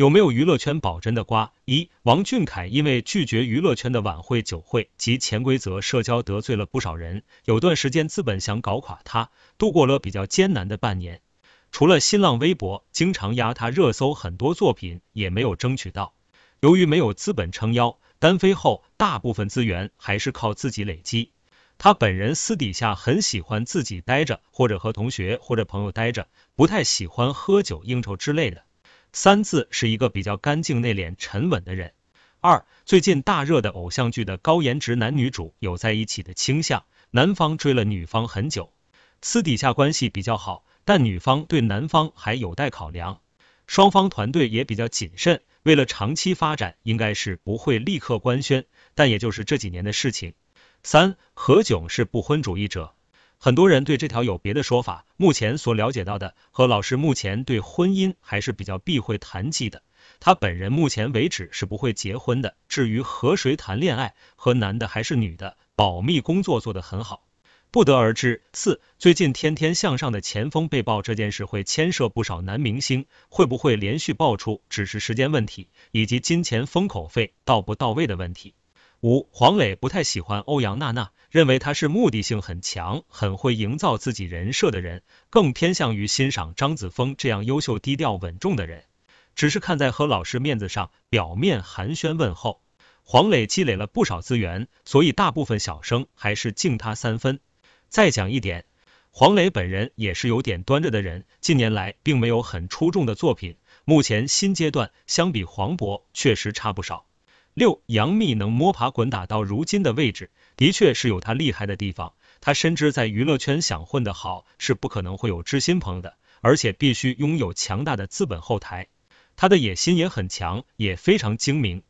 有没有娱乐圈保真的瓜？一，王俊凯因为拒绝娱乐圈的晚会、酒会及潜规则社交，得罪了不少人。有段时间资本想搞垮他，度过了比较艰难的半年。除了新浪微博经常压他热搜，很多作品也没有争取到。由于没有资本撑腰，单飞后大部分资源还是靠自己累积。他本人私底下很喜欢自己待着，或者和同学或者朋友待着，不太喜欢喝酒应酬之类的。三字是一个比较干净、内敛、沉稳的人。二，最近大热的偶像剧的高颜值男女主有在一起的倾向，男方追了女方很久，私底下关系比较好，但女方对男方还有待考量，双方团队也比较谨慎，为了长期发展，应该是不会立刻官宣，但也就是这几年的事情。三，何炅是不婚主义者。很多人对这条有别的说法。目前所了解到的，何老师目前对婚姻还是比较避讳谈及的。他本人目前为止是不会结婚的。至于和谁谈恋爱，和男的还是女的，保密工作做得很好，不得而知。四，最近天天向上的前锋被曝这件事会牵涉不少男明星，会不会连续爆出，只是时间问题，以及金钱封口费到不到位的问题。五，黄磊不太喜欢欧阳娜娜。认为她是目的性很强、很会营造自己人设的人，更偏向于欣赏张子枫这样优秀、低调、稳重的人。只是看在何老师面子上，表面寒暄问候。黄磊积累了不少资源，所以大部分小生还是敬他三分。再讲一点，黄磊本人也是有点端着的人，近年来并没有很出众的作品，目前新阶段相比黄渤确实差不少。六，杨幂能摸爬滚打到如今的位置。的确是有他厉害的地方，他深知在娱乐圈想混得好是不可能会有知心朋友的，而且必须拥有强大的资本后台。他的野心也很强，也非常精明。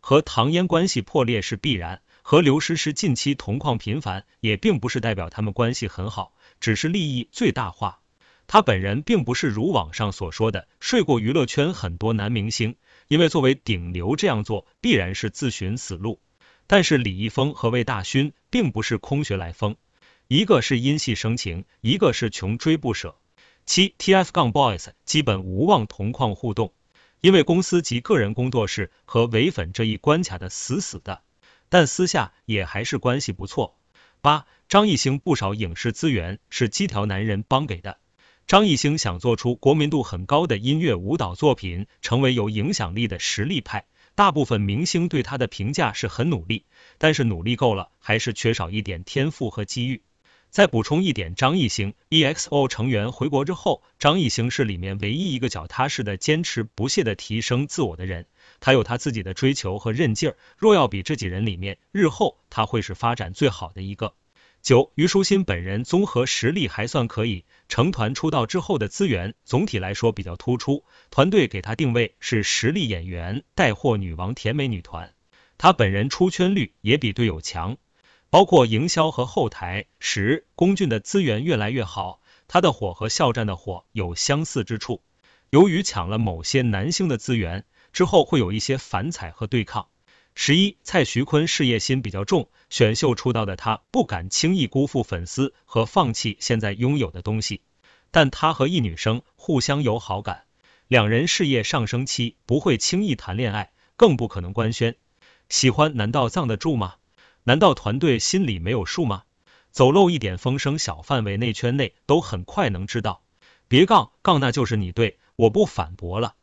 和唐嫣关系破裂是必然，和刘诗诗近期同框频繁也并不是代表他们关系很好，只是利益最大化。他本人并不是如网上所说的睡过娱乐圈很多男明星，因为作为顶流这样做必然是自寻死路。但是李易峰和魏大勋并不是空穴来风，一个是因戏生情，一个是穷追不舍。七 TF 杠 Boys 基本无望同框互动，因为公司及个人工作室和唯粉这一关卡的死死的，但私下也还是关系不错。八张艺兴不少影视资源是机条男人帮给的，张艺兴想做出国民度很高的音乐舞蹈作品，成为有影响力的实力派。大部分明星对他的评价是很努力，但是努力够了，还是缺少一点天赋和机遇。再补充一点，张艺兴 EXO 成员回国之后，张艺兴是里面唯一一个脚踏实的、坚持不懈的提升自我的人。他有他自己的追求和韧劲儿，若要比这几人里面，日后他会是发展最好的一个。九，虞书欣本人综合实力还算可以，成团出道之后的资源总体来说比较突出，团队给他定位是实力演员带货女王甜美女团，他本人出圈率也比队友强，包括营销和后台。十，龚俊的资源越来越好，他的火和肖战的火有相似之处，由于抢了某些男星的资源，之后会有一些反踩和对抗。十一，蔡徐坤事业心比较重，选秀出道的他不敢轻易辜负粉丝和放弃现在拥有的东西。但他和一女生互相有好感，两人事业上升期，不会轻易谈恋爱，更不可能官宣。喜欢难道藏得住吗？难道团队心里没有数吗？走漏一点风声，小范围内圈内都很快能知道。别杠杠，那就是你对，我不反驳了。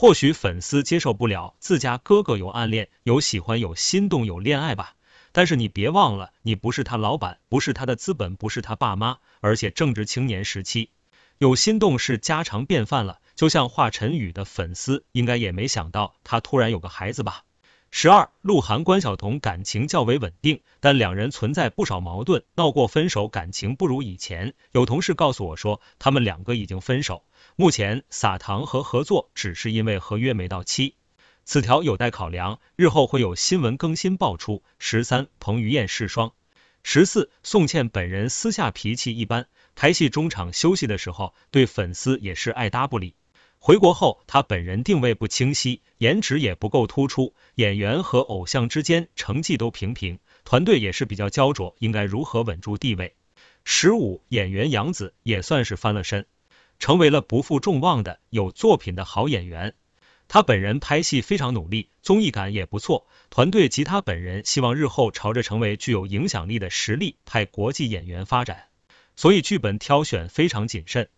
或许粉丝接受不了自家哥哥有暗恋、有喜欢、有心动、有恋爱吧，但是你别忘了，你不是他老板，不是他的资本，不是他爸妈，而且正值青年时期，有心动是家常便饭了。就像华晨宇的粉丝，应该也没想到他突然有个孩子吧。十二，鹿晗关晓彤感情较为稳定，但两人存在不少矛盾，闹过分手，感情不如以前。有同事告诉我说，他们两个已经分手。目前撒糖和合作只是因为合约没到期，此条有待考量，日后会有新闻更新爆出。十三，彭于晏试双。十四，宋茜本人私下脾气一般，拍戏中场休息的时候对粉丝也是爱搭不理。回国后，他本人定位不清晰，颜值也不够突出，演员和偶像之间成绩都平平，团队也是比较焦灼，应该如何稳住地位？十五，演员杨紫也算是翻了身，成为了不负众望的有作品的好演员。他本人拍戏非常努力，综艺感也不错，团队及他本人希望日后朝着成为具有影响力的实力派国际演员发展，所以剧本挑选非常谨慎。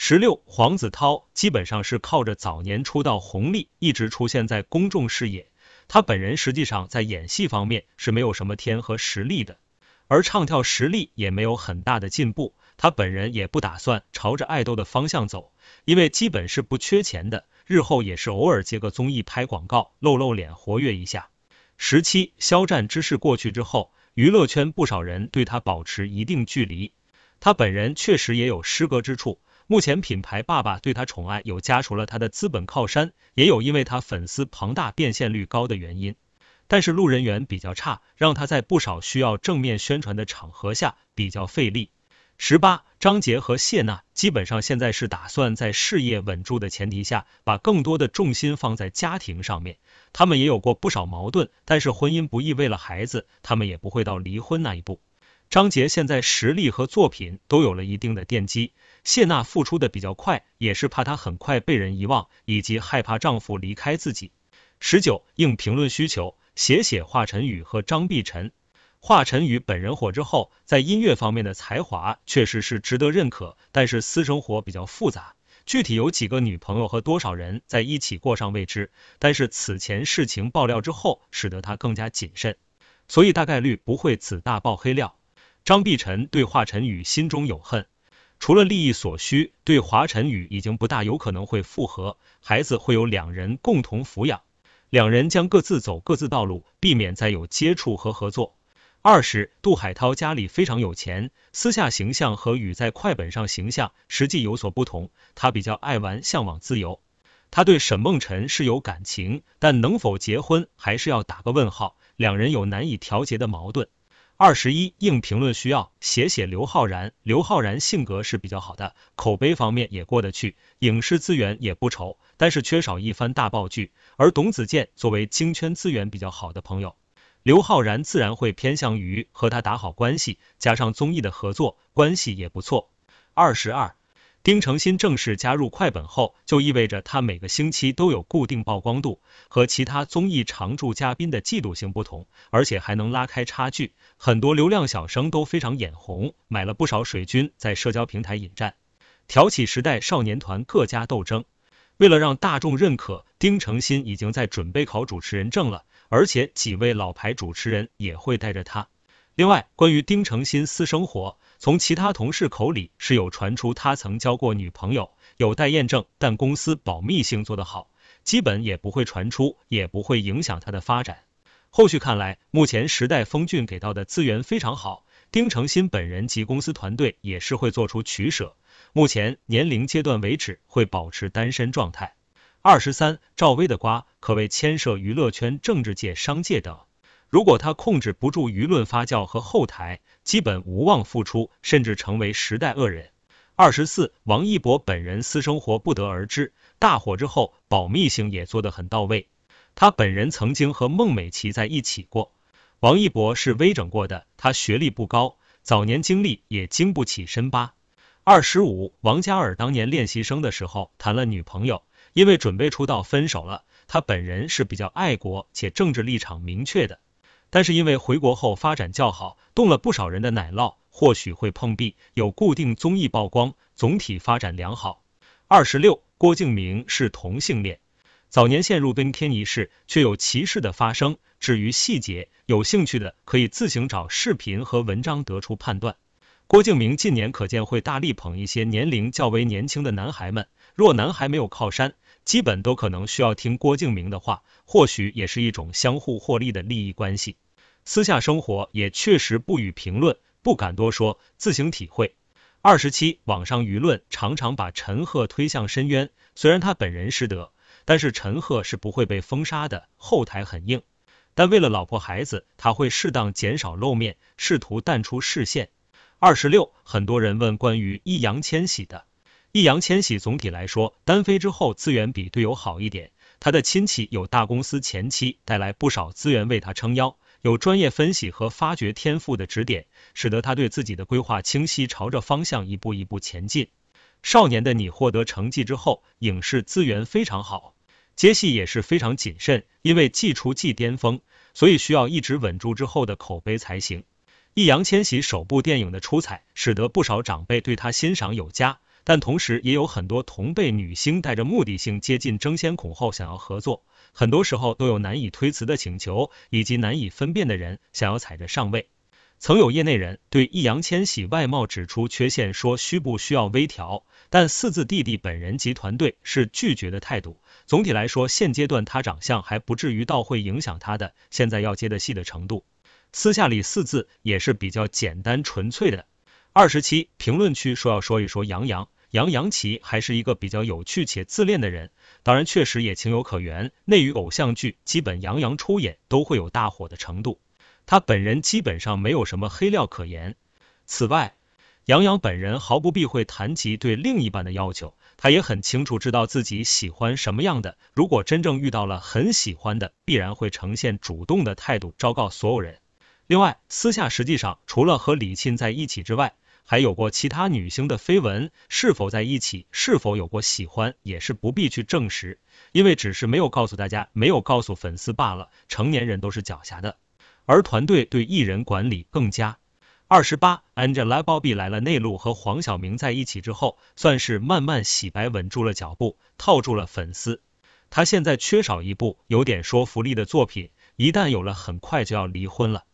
十六，黄子韬基本上是靠着早年出道红利，一直出现在公众视野。他本人实际上在演戏方面是没有什么天和实力的，而唱跳实力也没有很大的进步。他本人也不打算朝着爱豆的方向走，因为基本是不缺钱的。日后也是偶尔接个综艺拍广告露露脸活跃一下。十七，肖战之事过去之后，娱乐圈不少人对他保持一定距离。他本人确实也有失格之处。目前品牌爸爸对他宠爱有加除了他的资本靠山，也有因为他粉丝庞大、变现率高的原因。但是路人缘比较差，让他在不少需要正面宣传的场合下比较费力。十八，张杰和谢娜基本上现在是打算在事业稳住的前提下，把更多的重心放在家庭上面。他们也有过不少矛盾，但是婚姻不易，为了孩子，他们也不会到离婚那一步。张杰现在实力和作品都有了一定的奠基，谢娜付出的比较快，也是怕她很快被人遗忘，以及害怕丈夫离开自己。十九，应评论需求，写写华晨宇和张碧晨。华晨宇本人火之后，在音乐方面的才华确实是值得认可，但是私生活比较复杂，具体有几个女朋友和多少人在一起过上未知。但是此前事情爆料之后，使得他更加谨慎，所以大概率不会此大爆黑料。张碧晨对华晨宇心中有恨，除了利益所需，对华晨宇已经不大有可能会复合，孩子会有两人共同抚养，两人将各自走各自道路，避免再有接触和合作。二是杜海涛家里非常有钱，私下形象和与在快本上形象实际有所不同。他比较爱玩，向往自由。他对沈梦辰是有感情，但能否结婚还是要打个问号。两人有难以调节的矛盾。二十一应评论需要写写刘昊然。刘昊然性格是比较好的，口碑方面也过得去，影视资源也不愁，但是缺少一番大爆剧。而董子健作为京圈资源比较好的朋友。刘昊然自然会偏向于和他打好关系，加上综艺的合作关系也不错。二十二，丁程鑫正式加入快本后，就意味着他每个星期都有固定曝光度，和其他综艺常驻嘉宾的季度性不同，而且还能拉开差距。很多流量小生都非常眼红，买了不少水军在社交平台引战，挑起时代少年团各家斗争。为了让大众认可，丁程鑫已经在准备考主持人证了。而且几位老牌主持人也会带着他。另外，关于丁程鑫私生活，从其他同事口里是有传出他曾交过女朋友，有待验证，但公司保密性做得好，基本也不会传出，也不会影响他的发展。后续看来，目前时代峰峻给到的资源非常好，丁程鑫本人及公司团队也是会做出取舍。目前年龄阶段为止，会保持单身状态。二十三，赵薇的瓜可谓牵涉娱乐圈、政治界、商界等。如果他控制不住舆论发酵和后台，基本无望复出，甚至成为时代恶人。二十四，王一博本人私生活不得而知，大火之后保密性也做得很到位。他本人曾经和孟美岐在一起过。王一博是微整过的，他学历不高，早年经历也经不起深扒。二十五，王嘉尔当年练习生的时候谈了女朋友。因为准备出道分手了，他本人是比较爱国且政治立场明确的，但是因为回国后发展较好，动了不少人的奶酪，或许会碰壁，有固定综艺曝光，总体发展良好。二十六，郭敬明是同性恋，早年陷入跟天一事，却有歧视的发生。至于细节，有兴趣的可以自行找视频和文章得出判断。郭敬明近年可见会大力捧一些年龄较为年轻的男孩们，若男孩没有靠山。基本都可能需要听郭敬明的话，或许也是一种相互获利的利益关系。私下生活也确实不予评论，不敢多说，自行体会。二十七，网上舆论常常把陈赫推向深渊，虽然他本人失德，但是陈赫是不会被封杀的，后台很硬。但为了老婆孩子，他会适当减少露面，试图淡出视线。二十六，很多人问关于易烊千玺的。易烊千玺总体来说单飞之后资源比队友好一点，他的亲戚有大公司前期带来不少资源为他撑腰，有专业分析和发掘天赋的指点，使得他对自己的规划清晰，朝着方向一步一步前进。少年的你获得成绩之后，影视资源非常好，接戏也是非常谨慎，因为既出既巅峰，所以需要一直稳住之后的口碑才行。易烊千玺首部电影的出彩，使得不少长辈对他欣赏有加，但同时也有很多同辈女星带着目的性接近争先恐后想要合作，很多时候都有难以推辞的请求，以及难以分辨的人想要踩着上位。曾有业内人对易烊千玺外貌指出缺陷，说需不需要微调，但四字弟弟本人及团队是拒绝的态度。总体来说，现阶段他长相还不至于到会影响他的现在要接的戏的程度。私下里四字也是比较简单纯粹的。二十七评论区说要说一说杨洋，杨洋其还是一个比较有趣且自恋的人，当然确实也情有可原。内娱偶像剧基本杨洋出演都会有大火的程度，他本人基本上没有什么黑料可言。此外，杨洋本人毫不避讳谈及对另一半的要求，他也很清楚知道自己喜欢什么样的。如果真正遇到了很喜欢的，必然会呈现主动的态度，昭告所有人。另外，私下实际上除了和李沁在一起之外，还有过其他女星的绯闻，是否在一起，是否有过喜欢，也是不必去证实，因为只是没有告诉大家，没有告诉粉丝罢了。成年人都是狡黠的，而团队对艺人管理更加。二十八，Angelababy 来了，内陆和黄晓明在一起之后，算是慢慢洗白，稳住了脚步，套住了粉丝。他现在缺少一部有点说服力的作品，一旦有了，很快就要离婚了。